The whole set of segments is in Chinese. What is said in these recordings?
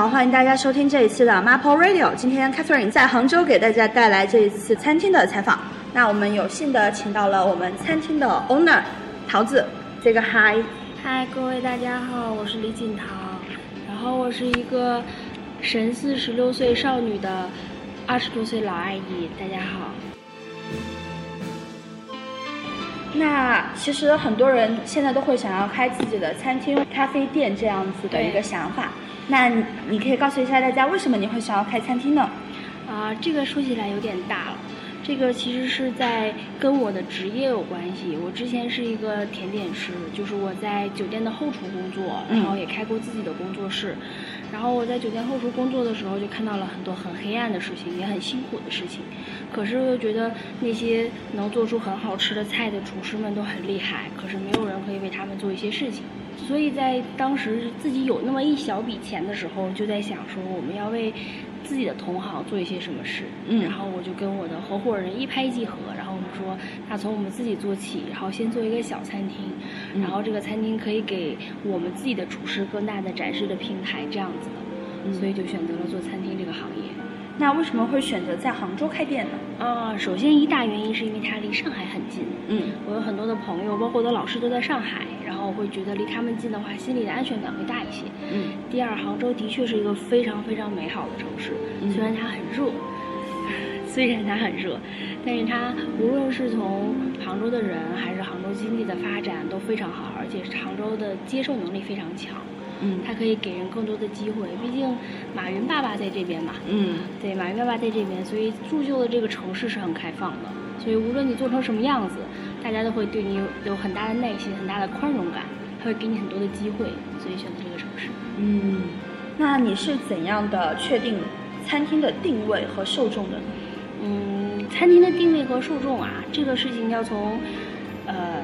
好，欢迎大家收听这一期的 Maple Radio。今天 Catherine 在杭州给大家带来这一次餐厅的采访。那我们有幸的请到了我们餐厅的 owner 桃子，这个嗨。嗨，各位大家好，我是李锦桃，然后我是一个神似十六岁少女的二十多岁老阿姨，大家好。那其实很多人现在都会想要开自己的餐厅、咖啡店这样子的一个想法。那你可以告诉一下大家，为什么你会想要开餐厅呢？啊，这个说起来有点大了。这个其实是在跟我的职业有关系。我之前是一个甜点师，就是我在酒店的后厨工作，然后也开过自己的工作室。然后我在酒店后厨工作的时候，就看到了很多很黑暗的事情，也很辛苦的事情。可是又觉得那些能做出很好吃的菜的厨师们都很厉害，可是没有人可以为他们做一些事情。所以在当时自己有那么一小笔钱的时候，就在想说我们要为。自己的同行做一些什么事，嗯，然后我就跟我的合伙人一拍即合，然后我们说，那从我们自己做起，然后先做一个小餐厅，然后这个餐厅可以给我们自己的厨师更大的展示的平台，这样子的，所以就选择了做餐厅这个行业。那为什么会选择在杭州开店呢？啊，首先一大原因是因为它离上海很近，嗯，我有很多的朋友，包括我的老师都在上海。我会觉得离他们近的话，心里的安全感会大一些。嗯。第二，杭州的确是一个非常非常美好的城市，虽然它很热，虽然它很热，但是它无论是从杭州的人还是杭州经济的发展都非常好，而且杭州的接受能力非常强。嗯。它可以给人更多的机会，毕竟马云爸爸在这边嘛。嗯。对，马云爸爸在这边，所以铸就的这个城市是很开放的。所以无论你做成什么样子。大家都会对你有有很大的耐心，很大的宽容感，他会给你很多的机会，所以选择这个城市。嗯，那你是怎样的确定餐厅的定位和受众的？嗯，餐厅的定位和受众啊，这个事情要从呃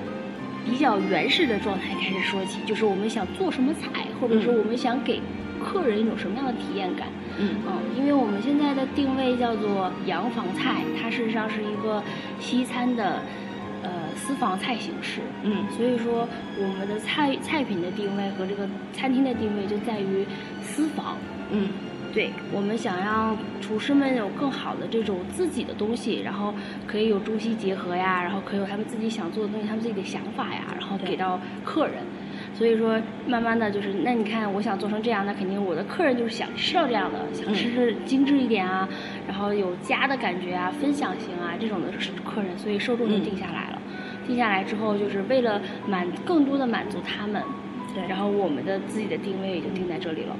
比较原始的状态开始说起，就是我们想做什么菜，或者说我们想给客人一种什么样的体验感。嗯嗯，因为我们现在的定位叫做洋房菜，它事实上是一个西餐的。私房菜形式，嗯，所以说我们的菜菜品的定位和这个餐厅的定位就在于私房，嗯，对，我们想让厨师们有更好的这种自己的东西，然后可以有中西结合呀，然后可以有他们自己想做的东西，他们自己的想法呀，然后给到客人。所以说，慢慢的就是，那你看，我想做成这样，那肯定我的客人就是想吃到这样的，想吃精致一点啊，然后有家的感觉啊，分享型啊这种的客人，所以受众就定下来了。定下来之后，就是为了满更多的满足他们，对，然后我们的自己的定位也就定在这里了。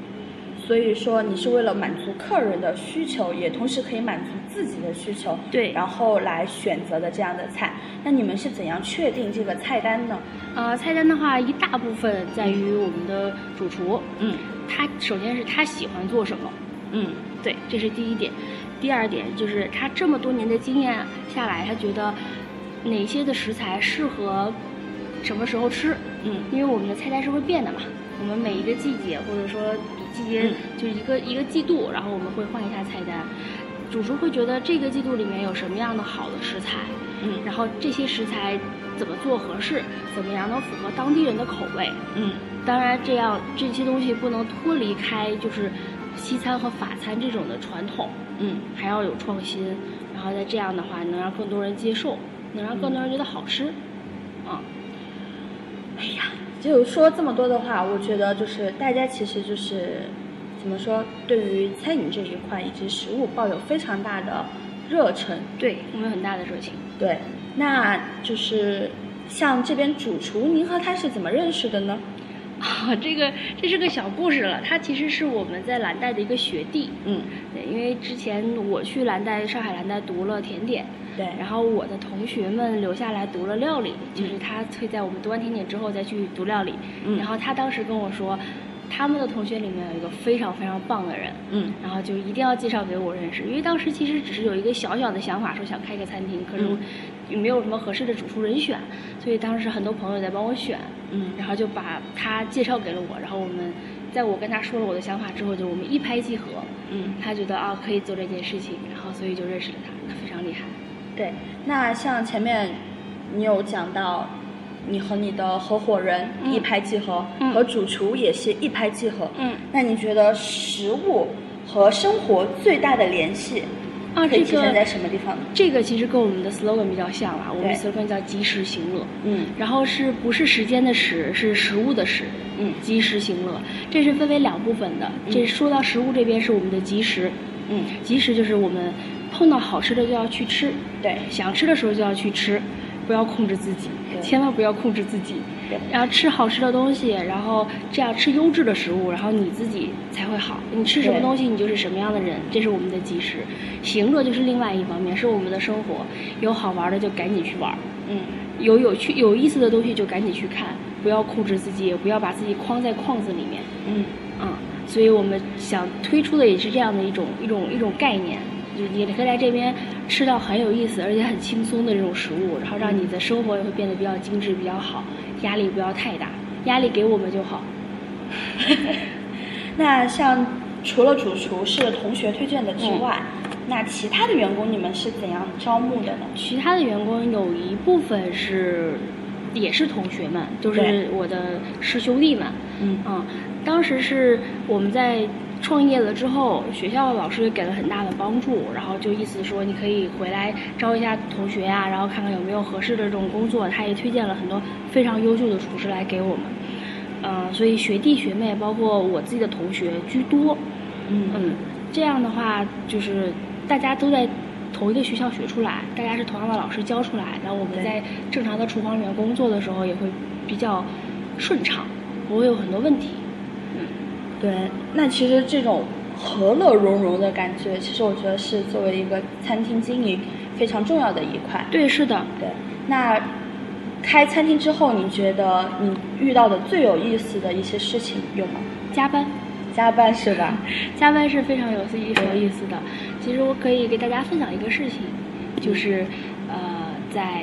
所以说，你是为了满足客人的需求，也同时可以满足自己的需求，对，然后来选择的这样的菜。那你们是怎样确定这个菜单呢？呃，菜单的话，一大部分在于我们的主厨，嗯，他首先是他喜欢做什么，嗯，对，这是第一点。第二点就是他这么多年的经验下来，他觉得。哪些的食材适合什么时候吃？嗯，因为我们的菜单是会变的嘛，我们每一个季节或者说比季节就一个一个季度，然后我们会换一下菜单。主厨会觉得这个季度里面有什么样的好的食材，嗯，然后这些食材怎么做合适，怎么样能符合当地人的口味，嗯，当然这样这些东西不能脱离开就是西餐和法餐这种的传统，嗯，还要有创新，然后再这样的话能让更多人接受。能让更多人觉得好吃，啊，哎呀，就说这么多的话，我觉得就是大家其实就是怎么说，对于餐饮这一块以及食物抱有非常大的热忱，对我们有很大的热情。对，那就是像这边主厨，您和他是怎么认识的呢？啊，这个这是个小故事了。他其实是我们在蓝带的一个学弟，嗯，对，因为之前我去蓝带上海蓝带读了甜点。对，然后我的同学们留下来读了料理，就是他会在我们读完甜点之后再去读料理。嗯，然后他当时跟我说，他们的同学里面有一个非常非常棒的人。嗯，然后就一定要介绍给我认识，因为当时其实只是有一个小小的想法，说想开个餐厅，可是也没有什么合适的主厨人选，所以当时很多朋友在帮我选。嗯，然后就把他介绍给了我，然后我们在我跟他说了我的想法之后，就我们一拍即合。嗯，他觉得啊可以做这件事情，然后所以就认识了他，他非常厉害。对，那像前面你有讲到，你和你的合伙人嗯一拍即合，嗯和主厨也是一拍即合。嗯，那你觉得食物和生活最大的联系啊，这个什么地方呢？这个其实跟我们的 slogan 比较像啊，我们 slogan 叫及时行乐。嗯。然后是不是时间的时，是食物的食，嗯。及时行乐，这是分为两部分的。这说到食物这边是我们的及时，嗯，及时就是我们碰到好吃的就要去吃，对。想吃的时候就要去吃，不要控制自己，千万不要控制自己。然后吃好吃的东西，然后这样吃优质的食物，然后你自己才会好。你吃什么东西，你就是什么样的人，这是我们的基石。行乐就是另外一方面，是我们的生活，有好玩的就赶紧去玩。嗯有有趣有意思的东西就赶紧去看，不要控制自己，也不要把自己框在框子里面。嗯嗯，所以我们想推出的也是这样的一种一种一种概念，就是你可以来这边吃到很有意思而且很轻松的这种食物，然后让你的生活也会变得比较精致、比较好，压力不要太大，压力给我们就好。那像除了主厨是同学推荐的之外，那其他的员工你们是怎样招募的呢？其他的员工有一部分是也是同学们，就是我的师兄弟们。嗯嗯，当时是我们在创业了之后，学校的老师也给了很大的帮助，然后就意思说你可以回来招一下同学呀、然后看看有没有合适的这种工作。他也推荐了很多非常优秀的厨师来给我们。嗯、所以学弟学妹包括我自己的同学居多。嗯嗯，这样的话就是大家都在同一个学校学出来，大家是同样的老师教出来，然后我们在正常的厨房里面工作的时候也会比较顺畅，不会有很多问题。嗯，对，那其实这种和乐融融的感觉，其实我觉得是作为一个餐厅经营非常重要的一块。对，是的。对，那开餐厅之后，你觉得你遇到的最有意思的一些事情有吗？加班，加班是吧？加班是非常有意有意思的。其实我可以给大家分享一个事情，就是呃，在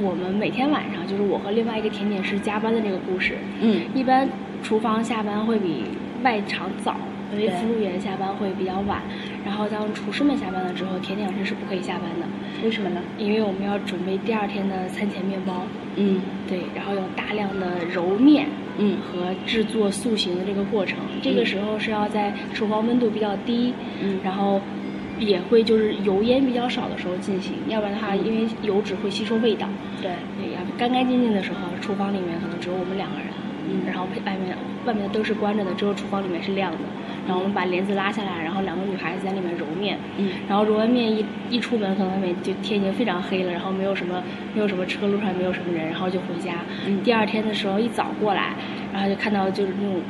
我们每天晚上，就是我和另外一个甜点师加班的那个故事。嗯一般厨房下班会比外场早，因为服务员下班会比较晚。然后当厨师们下班了之后，甜点师是不可以下班的，为什么呢？因为我们要准备第二天的餐前面包。嗯对，然后有大量的揉面，嗯和制作塑形的这个过程。这个时候是要在厨房温度比较低，嗯然后也会就是油烟比较少的时候进行，要不然的话，因为油脂会吸收味道。对，对，要干干净净的时候，厨房里面可能只有我们两个人，嗯然后外面外面的灯是关着的，只有厨房里面是亮的。然后我们把帘子拉下来，然后两个女孩子在里面揉面，嗯然后揉完面一一出门，可能外面就天已经非常黑了，然后没有什么没有什么车，路上也没有什么人，然后就回家。嗯第二天的时候一早过来，然后就看到就是那种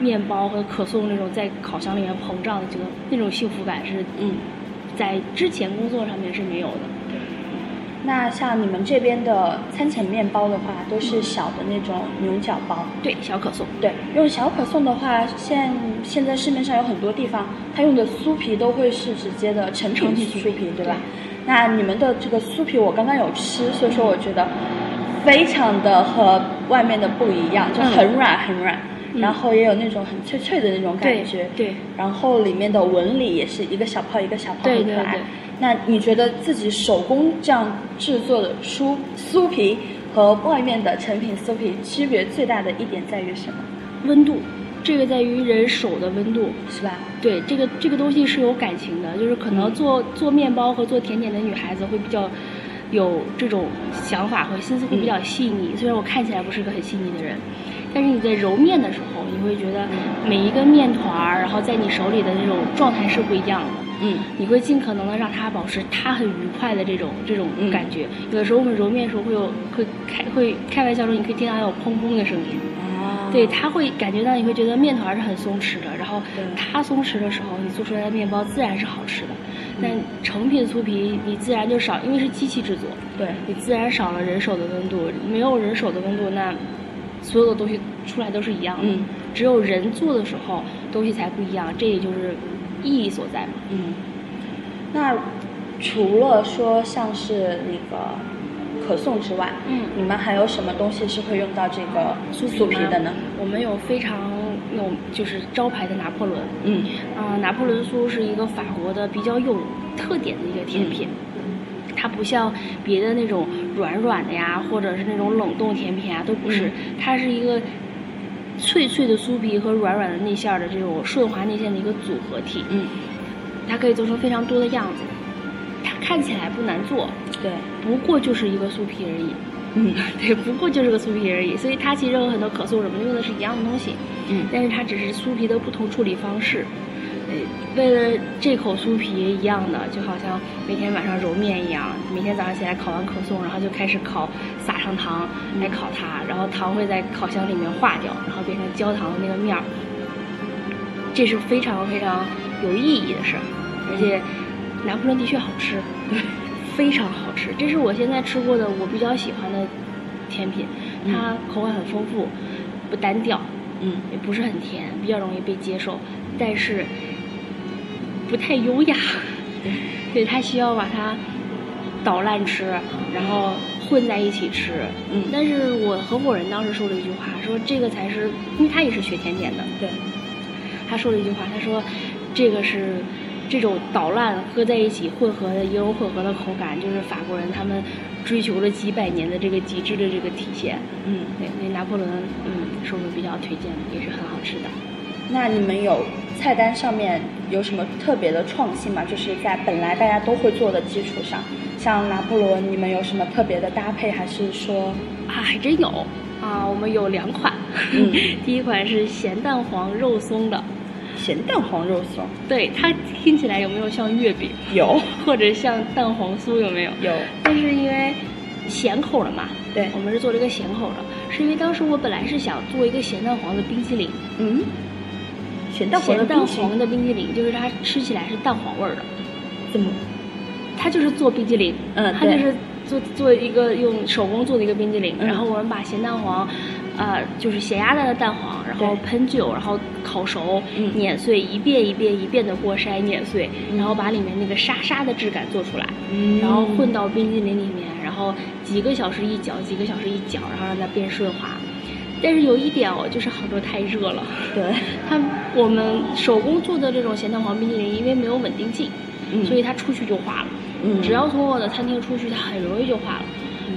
面包和可颂那种在烤箱里面膨胀的这个那种幸福感是嗯。在之前工作上面是没有的。那像你们这边的餐前面包的话，都是小的那种牛角包。对，小可颂。对，用小可颂的话，现现在市面上有很多地方，它用的酥皮都会是直接的成品酥皮酥皮，对吧对？那你们的这个酥皮，我刚刚有吃，所以说我觉得非常的和外面的不一样，就很软很软，嗯然后也有那种很脆脆的那种感觉。对对然后里面的纹理也是一个小泡一个小泡，对很可爱。对对那你觉得自己手工这样制作的酥酥皮和外面的成品酥皮区别最大的一点在于什么？温度，这个在于人手的温度。是吧？对，这个这个东西是有感情的，就是可能嗯做、做面包和做甜点的女孩子会比较有这种想法和心思会比较细腻。虽然我看起来不是个很细腻的人，但是你在揉面的时候，你会觉得每一个面团儿，然后在你手里的那种状态是不一样的。嗯你会尽可能的让它保持它很愉快的这种这种嗯感觉。有的时候我们揉面的时候会有会开会开玩笑说，你可以听到有砰砰的声音。啊对，它会感觉到你会觉得面团是很松弛的，然后它松弛的时候，你做出来的面包自然是好吃的。嗯但成品酥皮你自然就少，因为是机器制作，对你自然少了人手的温度。没有人手的温度，那所有的东西出来都是一样的。嗯只有人做的时候，东西才不一样，这也就是意义所在嘛。嗯。那除了说像是那个可颂之外，嗯你们还有什么东西是会用到这个酥皮的呢？我们有非常有就是招牌的拿破仑。嗯啊、拿破仑酥是一个法国的比较有特点的一个甜品。它不像别的那种软软的呀，或者是那种冷冻甜品啊，都不是，它是一个脆脆的酥皮和软软的内馅儿的这种顺滑内馅的一个组合体。嗯，它可以做成非常多的样子，它看起来不难做，对，不过就是一个酥皮而已。嗯 对，不过就是个酥皮而已，所以它其实有很多可颂什么的用的是一样的东西，嗯但是它只是酥皮的不同处理方式。呃，为了这口酥皮一样的，就好像每天晚上揉面一样，每天早上起来烤完可颂，然后就开始烤，撒上糖来烤它，然后糖会在烤箱里面化掉，然后变成焦糖的那个面儿。这是非常非常有意义的事儿，而且拿破仑的确好吃，非常好吃。这是我现在吃过的我比较喜欢的甜品，它口感很丰富，不单调，嗯也不是很甜，比较容易被接受，但是不太优雅。对，它需要把它捣烂吃，然后混在一起吃。嗯但是我合伙人当时说了一句话，说这个才是，因为他也是学甜点的，对，他说了一句话，他说这个是这种捣烂搁在一起混合的油油混合的口感，就是法国人他们追求了几百年的这个极致的这个体现。嗯。对，那拿破仑，嗯，是我们比较推荐的，也是很好吃的。那你们有菜单上面有什么特别的创新吗？就是在本来大家都会做的基础上，像拿破仑，你们有什么特别的搭配，还是说，啊，还真有。啊！我们有两款，嗯。第一款是咸蛋黄肉松的，咸蛋黄肉松？对它听起来有没有像月饼，有。或者像蛋黄酥有没有？有，但是因为咸口的嘛，对。我们是做了一个咸口的，是因为当时我本来是想做一个咸蛋黄的冰淇淋，嗯，咸蛋黄的蛋冰淇淋黄的冰淇淋，就是它吃起来是蛋黄味儿的，怎么？它就是做冰激凌，嗯它就是做做一个用手工做的一个冰激凌，嗯然后我们把咸蛋黄，呃，就是咸鸭蛋的蛋黄，然后喷酒，然后烤熟，嗯碾碎，一遍一遍一遍的过筛碾碎，嗯然后把里面那个沙沙的质感做出来，嗯然后混到冰激凌里面，然后几个小时一搅，几个小时一搅，然后让它变顺滑。但是有一点哦，就是杭州太热了。对，它我们手工做的这种咸蛋黄冰淇淋，因为没有稳定剂，嗯所以它出去就化了。嗯只要从我的餐厅出去，它很容易就化了。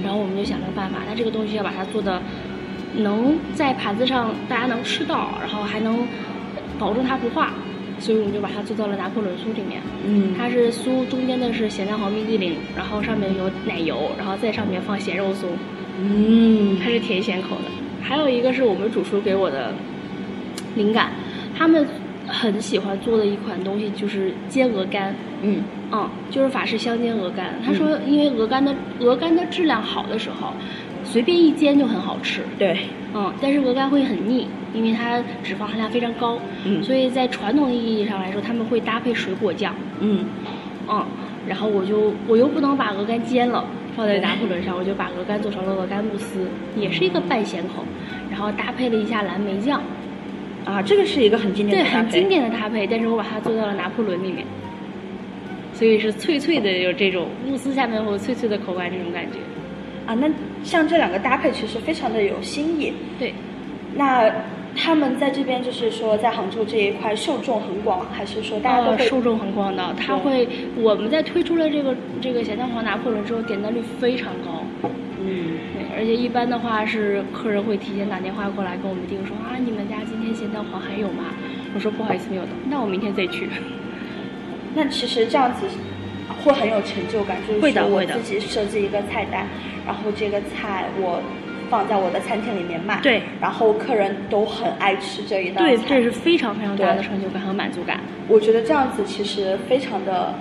然后我们就想了个办法，那这个东西要把它做的能在盘子上大家能吃到，然后还能保证它不化，所以我们就把它做到了拿破仑酥里面。嗯它是酥中间的是咸蛋黄冰激凌，然后上面有奶油，然后在上面放咸肉松，嗯它是甜咸口的。还有一个是我们主厨给我的灵感，他们很喜欢做的一款东西就是煎鹅肝。嗯嗯，就是法式香煎鹅肝。他说，因为鹅肝的鹅肝的质量好的时候，随便一煎就很好吃。对，嗯，但是鹅肝会很腻，因为它脂肪含量非常高。嗯所以在传统的意义上来说，他们会搭配水果酱。嗯嗯，然后我就我又不能把鹅肝煎了。放在拿破仑上，我就把鹅肝做成了鹅肝慕斯，也是一个半咸口，然后搭配了一下蓝莓酱，啊，这个是一个很经典对，的搭配，很经典的搭配，但是我把它做到了拿破仑里面，所以是脆脆的，有这种慕斯下面会有脆脆的口感，这种感觉。啊。那像这两个搭配其实非常的有新意。对，那他们在这边就是说，在杭州这一块受众很广，还是说大家都？呃受众很广的，他会我们在推出了这个这个咸蛋黄拿破仑之后，点赞率非常高。嗯对，而且一般的话是客人会提前打电话过来跟我们订说啊，你们家今天咸蛋黄还有吗？我说不好意思没有的，那我明天再去。那其实这样子会很有成就感，就是说我自己设计一个菜单，然后这个菜我放在我的餐厅里面卖，对，然后客人都很爱吃这一道对，菜，这是非常非常大的成就感和满足感。我觉得这样子其实非常的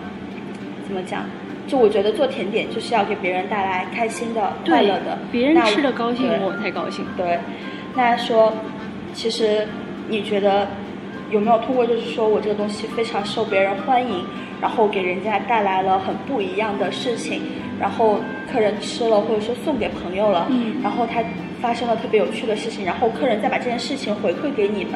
怎么讲？就我觉得做甜点就是要给别人带来开心的、快乐的，别人吃的高兴，对我才高兴。对，那说，其实你觉得有没有通过就是说我这个东西非常受别人欢迎，然后给人家带来了很不一样的事情，然后客人吃了或者说送给朋友了，嗯然后他发生了特别有趣的事情，然后客人再把这件事情回馈给你们。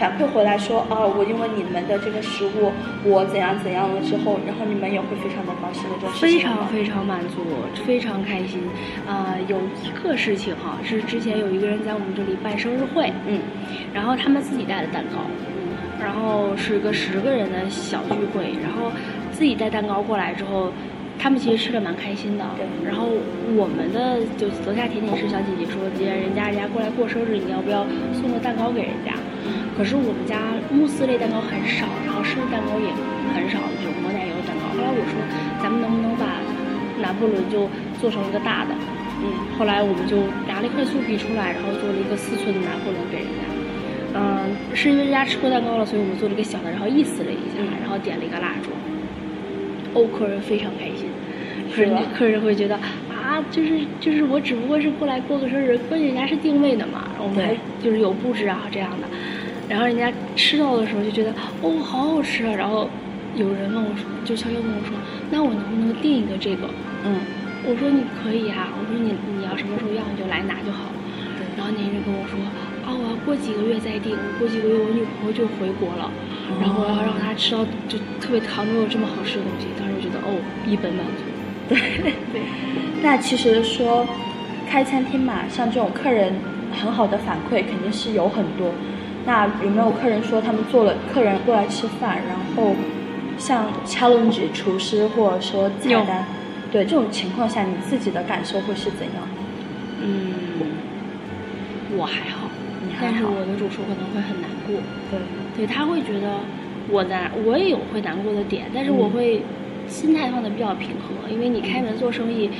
反馈回来说啊，我因为你们的这个食物，我怎样怎样了之后，然后你们也会非常的高兴的这种事情非常非常满足，非常开心。啊、有一个事情哈，是之前有一个人在我们这里办生日会，嗯然后他们自己带的蛋糕，然后是个十个人的小聚会，然后自己带蛋糕过来之后，他们其实吃的蛮开心的。对然后我们的就楼下甜点师小姐姐说，既然人家人家过来过生日，你要不要送个蛋糕给人家？可是我们家慕斯类蛋糕很少，然后生日蛋糕也很少，就是抹奶油蛋糕。后来我说，咱们能不能把拿破仑就做成一个大的？嗯，后来我们就拿了一块酥皮出来，然后做了一个四寸的拿破仑给人家。嗯，是因为人家吃过蛋糕了，所以我们做了一个小的，然后意思了一下，然后点了一个蜡烛。哦，客人非常开心，客人是 客人会觉得啊，就是就是我只不过是过来过个生日，关键人家是定位的嘛，我们还就是有布置啊这样的，然后人家吃到的时候就觉得哦好好吃啊，然后有人问我说，就悄悄跟我说，那我能不能订一个这个？嗯，我说你可以啊，我说你你要什么时候要你就来拿就好了。然后那人跟我说啊，我要过几个月再订，过几个月我女朋友就回国了，然后我要让她吃到就特别糖没有这么好吃的东西，当时我觉得哦一本满足。对。对，那其实说开餐厅嘛，像这种客人很好的反馈肯定是有很多。那有没有客人说他们做了客人过来吃饭，然后像 challenge 厨师或者说菜有单，对这种情况下，你自己的感受会是怎样？嗯，我还好，你还好但是我的主厨可能会很难过，对，对他会觉得我难，我也有会难过的点，但是我嗯会心态放的比较平和，因为你开门做生意，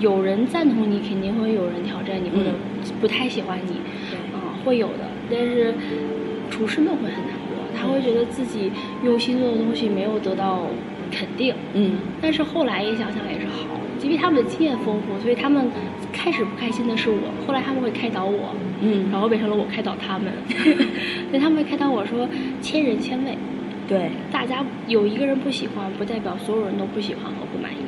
有人赞同你，肯定会有人挑战你或者不太喜欢你，嗯，会有的。但是厨师们会很难过，他会觉得自己用心做的东西没有得到肯定。嗯，但是后来也想想也是好，因为他们的经验丰富，所以他们开始不开心的是我，后来他们会开导我，嗯。然后变成了我开导他们，所以他们会开导我说千人千味，对。大家有一个人不喜欢，不代表所有人都不喜欢和不满意。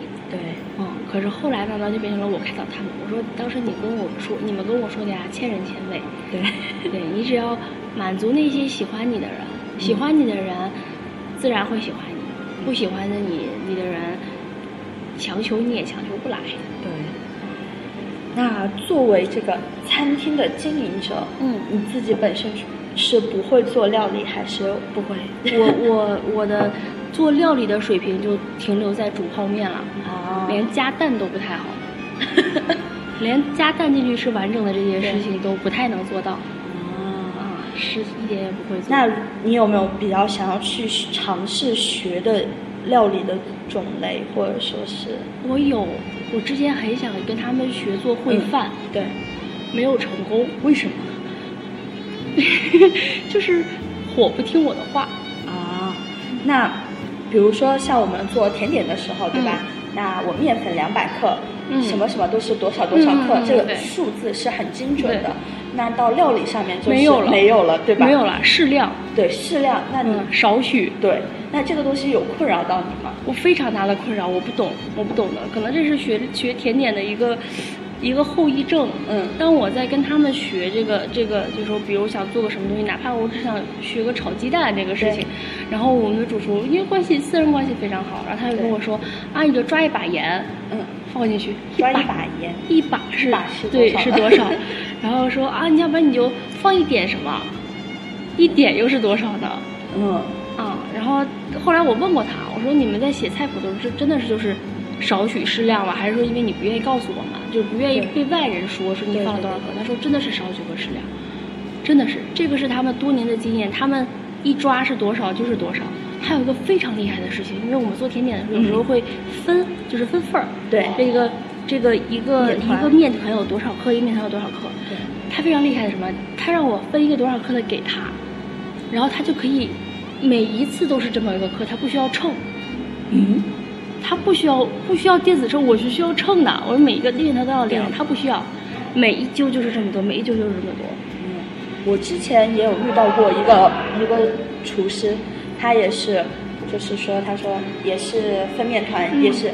可是后来慢慢就变成了我开导他们。我说当时你跟我说，你们跟我说的呀，千人千味，对，对你只要满足那些喜欢你的人，喜欢你的人自然会喜欢你，不喜欢的你你的人，强求你也强求不来。对。那作为这个餐厅的经营者，嗯你自己本身是不会做料理，还是不会，我我我的做料理的水平就停留在煮泡面了，啊连加蛋都不太好，连加蛋进去是完整的这件事情都不太能做到啊？啊，是一点也不会做。那你有没有比较想要去尝试学的料理的种类，或者说是我有，我之前很想跟他们学做烩饭，对？没有成功，为什么 就是火不听我的话。啊？那比如说像我们做甜点的时候，对吧？那我面粉两百克，嗯什么什么都是多少多少克，这个数字是很精准的。那到料理上面就是没有了没有了，对吧？没有了，适量，对，适量。那你、嗯，少许。对，那这个东西有困扰到你吗？我非常大的困扰，我不懂，我不懂的，可能这是学学甜点的一个一个后遗症。嗯。当我在跟他们学这个这个，就是说，比如想做个什么东西，哪怕我只想学个炒鸡蛋这个事情，然后我们的主厨因为关系私人关系非常好，然后他就跟我说啊，你就抓一把盐嗯，放进去，抓一把把盐。一把是把是对是多少，然后说啊，你要不然你就放一点什么，一点又是多少呢？嗯，啊，然后后来我问过他，我说你们在写菜谱的时候，这真的是就是少许适量吗？还是说因为你不愿意告诉我们，就是不愿意被外人说说你放了多少克？他说真的是少许和适量，真的是这个是他们多年的经验，他们一抓是多少就是多少。还有一个非常厉害的事情，因为我们做甜点的时候，有时候会分，就是分份儿。对这个这个一个一个面团有多少克，一个面团有多少克。对，他非常厉害的什么？他让我分一个多少克的给他，然后他就可以每一次都是这么一个克，他不需要称，嗯，他不需要不需要电子秤，我是需要秤的，我每一个面他都要量，对他不需要，每一揪就是这么多，每一揪就是这么多。嗯，我之前也有遇到过一个一个厨师，他也是，就是说，他说也是分面团，嗯也是，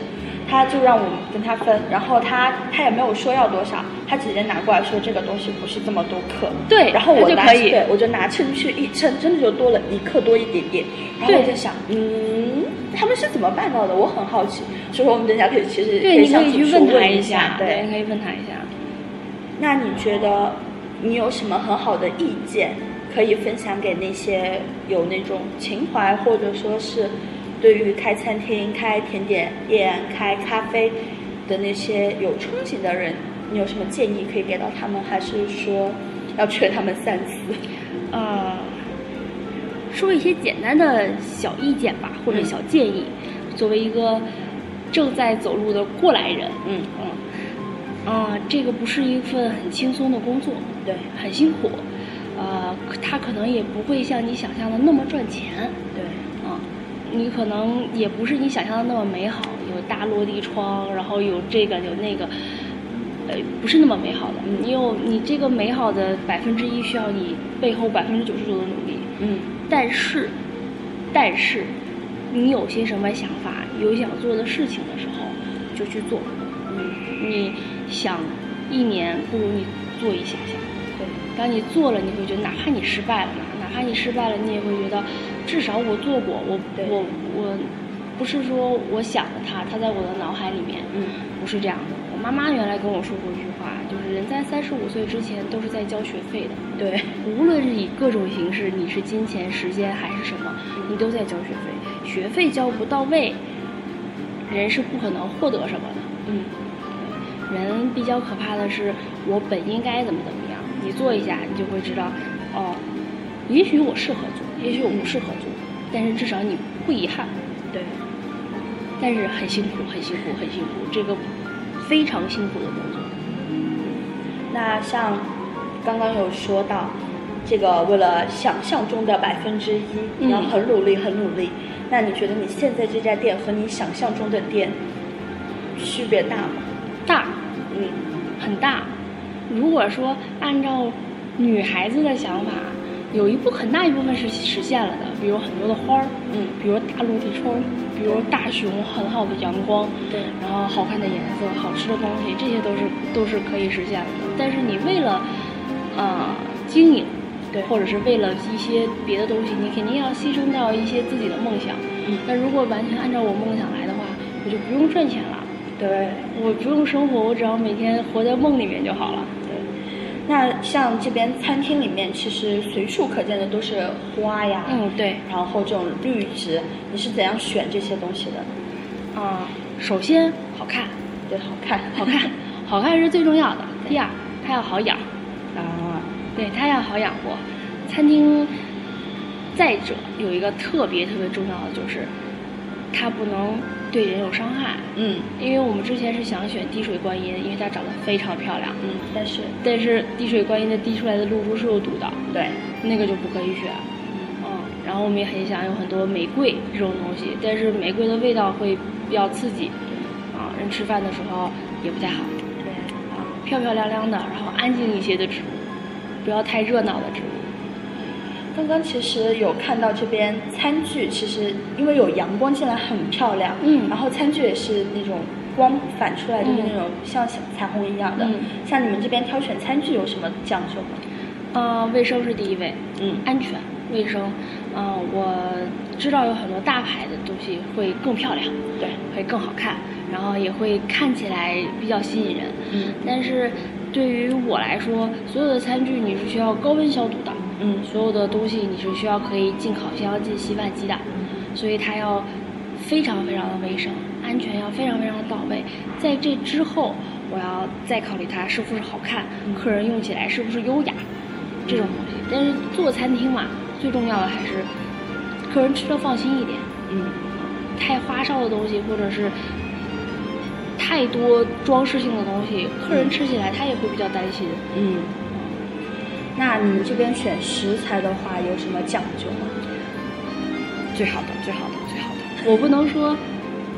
他就让我们跟他分，然后他他也没有说要多少，他直接拿过来说这个东西不是这么多克，对然后我就可以对我就拿秤去一称，真的就多了一克多一点点，然后我在想，嗯，他们是怎么办到的？我很好奇，所以说我们等一下可以其实对，你可向以去问问他一下，对，对你，可以问他一下。那你觉得你有什么很好的意见可以分享给那些有那种情怀或者说是对于开餐厅、开甜点店、开咖啡的那些有憧憬的人，你有什么建议可以给到他们，还是说要劝他们三思？呃，说一些简单的小意见吧，或者小建议。作为一个正在走路的过来人，嗯嗯，啊，这个不是一份很轻松的工作，对，很辛苦。呃，他可能也不会像你想象的那么赚钱，对，啊，你可能也不是你想象的那么美好，有大落地窗，然后有这个有那个，呃，不是那么美好的。你有你这个美好的百分之一，需要你背后百分之九十九的努力。嗯，但是，但是，你有些什么想法，有想做的事情的时候，就去做。嗯，你想一年，不如你做一下下。对，当你做了，你会觉得，哪怕你失败了呢，哪怕你失败了，你也会觉得，至少我做过，我我我，不是说我想着他，他在我的脑海里面，嗯，不是这样的。我妈妈原来跟我说过一句话，就是人在三十五岁之前都是在交学费的，对，无论是以各种形式，你是金钱、时间还是什么，你都在交学费。学费交不到位，人是不可能获得什么的。嗯，人比较可怕的是，我本应该怎么怎么样，你做一下，你就会知道，哦，也许我适合做，也许我不适合做，但是至少你不遗憾。对，但是很辛苦，很辛苦，很辛苦，这个非常辛苦的工作。那像刚刚有说到，这个为了想象中的百分之一，你要嗯很努力，很努力。那你觉得你现在这家店和你想象中的店区别大吗？大，嗯，很大。如果说按照女孩子的想法，有一部很大一部分是实现了的，比如很多的花儿，嗯比如大落地窗，比如大熊，很好的阳光，对然后好看的颜色，好吃的东西，这些都是都是可以实现的。但是你为了呃经营，对或者是为了一些别的东西，你肯定要牺牲掉一些自己的梦想。嗯那如果完全按照我梦想来的话，我就不用赚钱了。对我不用生活，我只要每天活在梦里面就好了。对。那像这边餐厅里面，其实随处可见的都是花呀，嗯，对，然后这种绿植，你是怎样选这些东西的？啊、首先好看，对，好看，好看，好看是最重要的。第二，它要好养，啊，对，它要好养活。餐厅，再者有一个特别特别重要的就是，它不能对人有伤害。嗯因为我们之前是想选滴水观音，因为它长得非常漂亮，嗯，但是但是滴水观音的滴出来的露珠是有毒的，对，那个就不可以选。嗯，然后我们也很想有很多玫瑰这种东西，但是玫瑰的味道会比较刺激，啊，人吃饭的时候也不太好。对，啊，漂漂亮亮的，然后安静一些的植物，不要太热闹的植物。刚刚其实有看到这边餐具，其实因为有阳光进来很漂亮，嗯然后餐具也是那种光反出来就是那种像小彩虹一样的。嗯像你们这边挑选餐具有什么讲究吗？呃，卫生是第一位，嗯安全卫生。嗯、我知道有很多大牌的东西会更漂亮，对，会更好看，然后也会看起来比较吸引人。嗯但是对于我来说，所有的餐具你是需要高温消毒的，嗯所有的东西你是需要可以进烤箱、进洗碗机的，所以它要非常非常的卫生，安全要非常非常的到位。在这之后，我要再考虑它是不是好看，客人用起来是不是优雅，这种东西。但是做餐厅嘛，最重要的还是客人吃的放心一点。嗯太花哨的东西，或者是太多装饰性的东西，客人吃起来他也会比较担心。嗯。那你们这边选食材的话有什么讲究吗？最好的，最好的，最好的。我不能说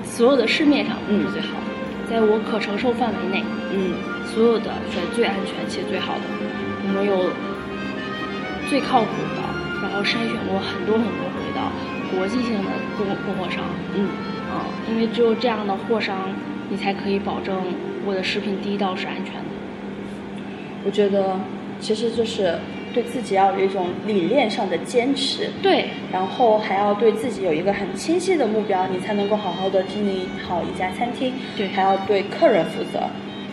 所有的市面上都是最好的，在我可承受范围内，嗯所有的选最安全且最好的。我们有最靠谱的，然后筛选过很多很多回的国际性的供供货商。嗯啊，因为只有这样的货商，你才可以保证我的食品第一道是安全的。我觉得其实就是对自己要有一种理念上的坚持，对，然后还要对自己有一个很清晰的目标，你才能够好好的经营好一家餐厅。对还要对客人负责。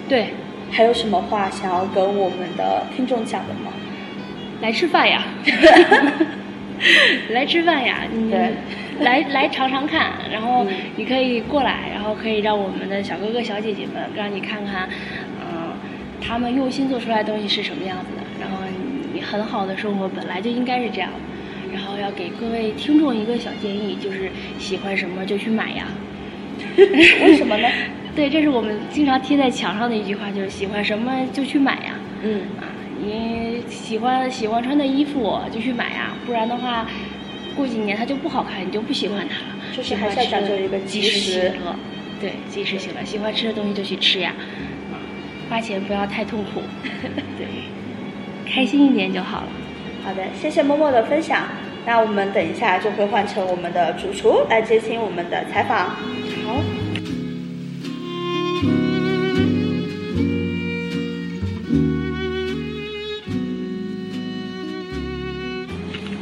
对，还有什么话想要跟我们的听众讲的吗？来吃饭呀，来吃饭呀！你对，来来尝尝看，然后你可以过来，然后可以让我们的小哥哥小姐姐们让你看看，嗯、他们用心做出来的东西是什么样子的。然后你很好的生活本来就应该是这样。然后要给各位听众一个小建议，就是喜欢什么就去买呀。为什么呢？对，这是我们经常贴在墙上的一句话，就是喜欢什么就去买呀。嗯啊，你喜欢喜欢穿的衣服就去买呀，不然的话，过几年它就不好看，你就不喜欢它了。就是还是要讲究一个及及时时行乐，对，及时行乐。喜欢吃的东西就去吃呀，啊，花钱不要太痛苦，对，开心一点就好了。好的，谢谢默默的分享。那我们等一下就会换成我们的主厨来接听我们的采访。好。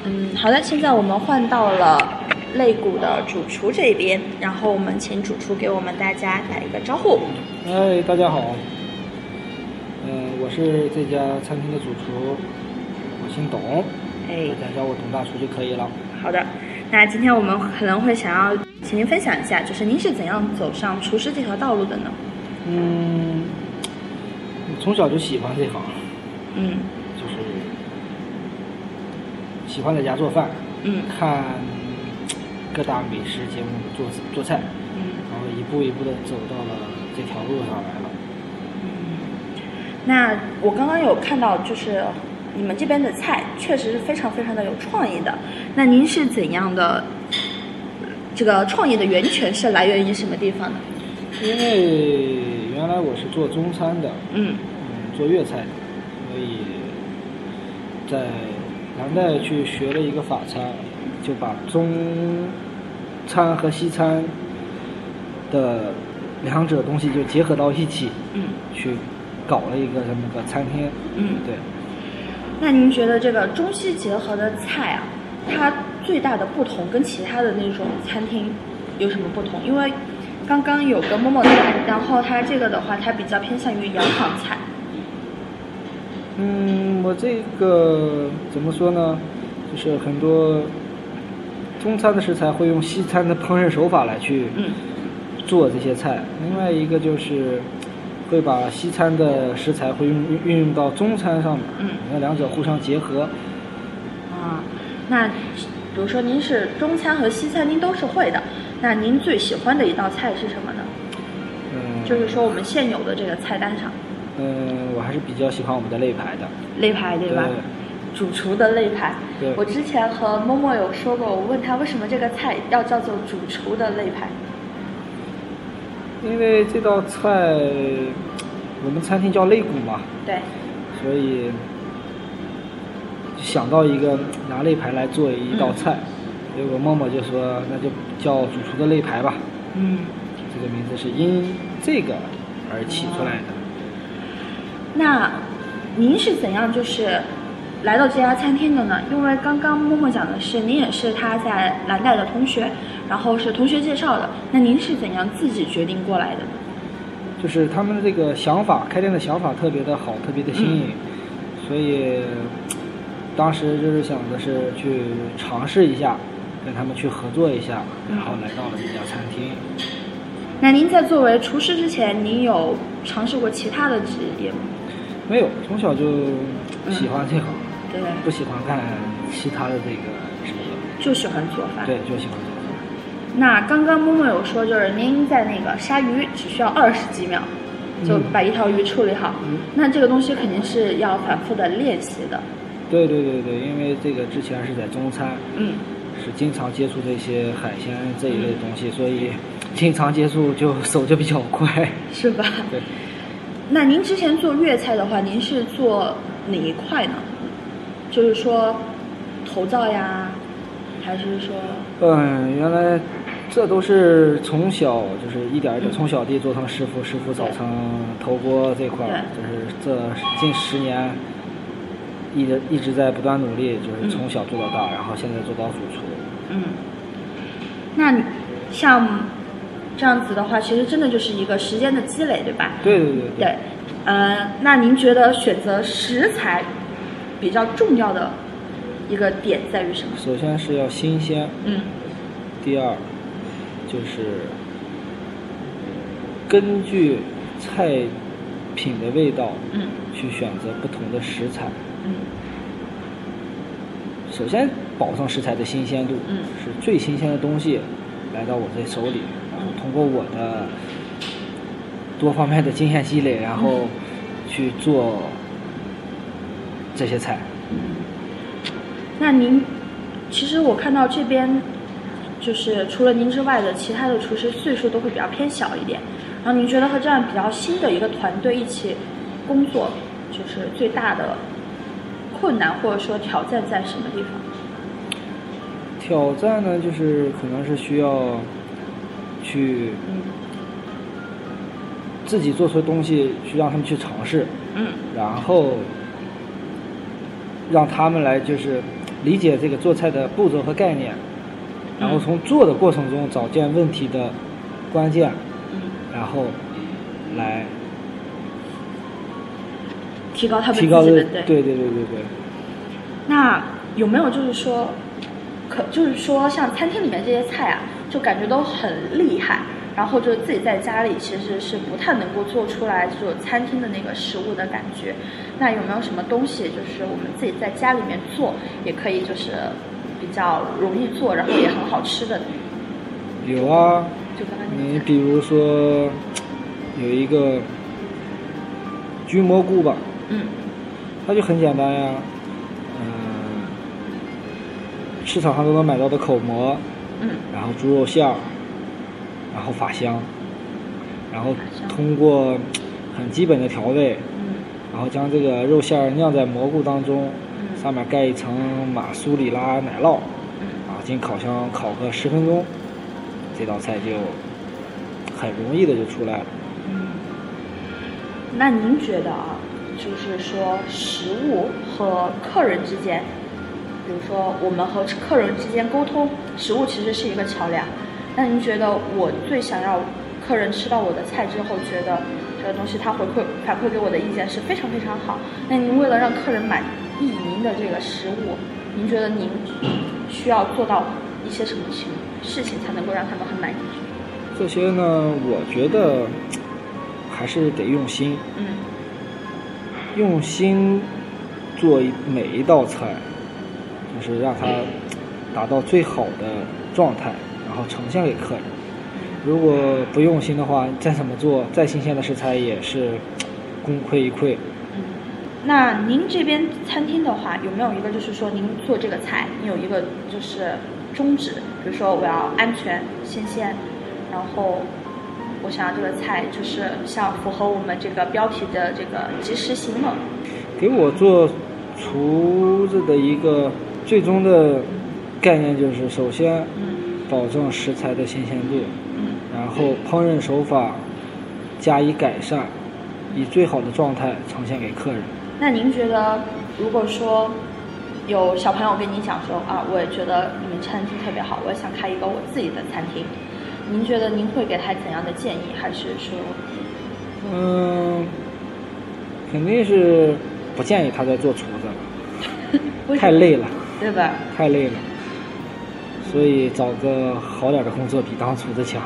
嗯，好的，现在我们换到了肋骨的主厨这边，然后我们请主厨给我们大家打一个招呼。哎，大家好，嗯、我是这家餐厅的主厨，我姓董，哎大家叫我董大厨就可以了。好的，那今天我们可能会想要请您分享一下，就是您是怎样走上厨师这条道路的呢？嗯，我从小就喜欢这行，嗯就是喜欢在家做饭，嗯看各大美食节目做做菜，嗯然后一步一步的走到了这条路上来了。那我刚刚有看到，就是你们这边的菜确实是非常非常的有创意的。那您是怎样的？这个创意的源泉是来源于什么地方呢？因为原来我是做中餐的，嗯嗯，做粤菜的，所以在南代去学了一个法餐，就把中餐和西餐的两者东西就结合到一起，嗯去搞了一个这么个餐厅。嗯。对，那您觉得这个中西结合的菜啊，它最大的不同跟其他的那种餐厅有什么不同？因为刚刚有个某某菜，然后它这个的话，它比较偏向于洋行菜。嗯，我这个怎么说呢？就是很多中餐的食材会用西餐的烹饪手法来去嗯做这些菜。另外一个就是会把西餐的食材会运运用到中餐上面，嗯那两者互相结合。啊，那比如说您是中餐和西餐您都是会的，那您最喜欢的一道菜是什么呢？嗯，就是说我们现有的这个菜单上，嗯，我还是比较喜欢我们的肋排的。肋排对吧？主厨的肋排对。我之前和默默有说过，我问他为什么这个菜要叫做主厨的肋排。因为这道菜我们餐厅叫肋骨嘛，对，所以想到一个拿肋排来做一道菜，结果默默就说那就叫主厨的肋排吧，嗯。这个名字是因这个而起出来的。那您是怎样就是来到这家餐厅的呢？因为刚刚默默讲的是您也是他在蓝带的同学，然后是同学介绍的。那您是怎样自己决定过来的呢？就是他们的这个想法，开店的想法特别的好，特别的新颖，所以当时就是想的是去尝试一下，跟他们去合作一下，然后来到了这家餐厅。那您在作为厨师之前，您有尝试过其他的职业吗？没有，从小就喜欢这行，对，不喜欢干其他的这个职业。就喜欢做饭。对，就喜欢做饭。那刚刚默默有说，就是您在那个杀鱼只需要二十几秒，就嗯把一条鱼处理好。嗯那这个东西肯定是要反复的练习的。对对对对，因为这个之前是在中餐，嗯，是经常接触这些海鲜这一类东西，所以经常接触就手就比较快。是吧？对，那您之前做粤菜的话，您是做哪一块呢？就是说头灶呀，还是说嗯，原来这都是从小就是一点一点嗯从小弟做成师傅，师傅早成头锅这块儿，就是这近十年一直一直在不断努力，就是从小做到大，然后现在做到主厨。嗯？那你像这样子的话，其实真的就是一个时间的积累，对吧？对对对对，呃，那您觉得选择食材比较重要的一个点在于什么？首先是要新鲜，嗯。第二就是根据菜品的味道，嗯。去选择不同的食材。嗯。首先保证食材的新鲜度，嗯。是最新鲜的东西来到我这手里，然后通过我的多方面的经验积累，然后去做这些菜。那您，其实我看到这边，就是除了您之外的其他的厨师岁数都会比较偏小一点。然后您觉得和这样比较新的一个团队一起工作，就是最大的困难或者说挑战在什么地方？挑战呢，就是可能是需要去嗯自己做出东西，去让他们去尝试，嗯然后让他们来就是理解这个做菜的步骤和概念，然后从做的过程中找见问题的关键，嗯，然后来提高他们提高的对。对对对对对。那有没有就是说，可就是说像餐厅里面这些菜啊，就感觉都很厉害，然后就自己在家里其实是不太能够做出来这种餐厅的那个食物的感觉。那有没有什么东西，就是我们自己在家里面做，也可以就是比较容易做，然后也很好吃的？有啊，你比如说有一个焗蘑菇吧，嗯它就很简单呀，嗯、市场上都能买到的口蘑，嗯然后猪肉馅儿，然后法香，然后通过很基本的调味，嗯然后将这个肉馅儿酿在蘑菇当中，嗯上面盖一层马苏里拉奶酪，嗯啊，进烤箱烤个十分钟，这道菜就很容易的就出来了。嗯。那您觉得啊，就是说食物和客人之间，比如说我们和客人之间沟通，食物其实是一个桥梁。那您觉得我最想要客人吃到我的菜之后，觉得这个东西他回馈反馈给我的意见是非常非常好。那您为了让客人满意您的这个食物，您觉得您需要做到一些什么情事情才能够让他们很满意？这些呢，我觉得还是得用心，嗯用心做每一道菜，就是让它达到最好的状态，然后呈现给客人。如果不用心的话，再怎么做，再新鲜的食材也是功亏一篑。嗯，那您这边餐厅的话，有没有一个就是说您做这个菜，你有一个就是宗旨，比如说我要安全、新鲜，然后我想要这个菜就是像符合我们这个标题的这个及时行乐。给我做厨子的一个最终的概念就是，首先嗯保证食材的新鲜度，嗯然后烹饪手法加以改善，以最好的状态呈现给客人。那您觉得，如果说有小朋友跟你讲说啊，我也觉得你们餐厅特别好，我也想开一个我自己的餐厅，您觉得您会给他怎样的建议？还是说，嗯，肯定是不建议他再做厨子了，太累了，对吧？太累了。所以找个好点的工作比当初的强。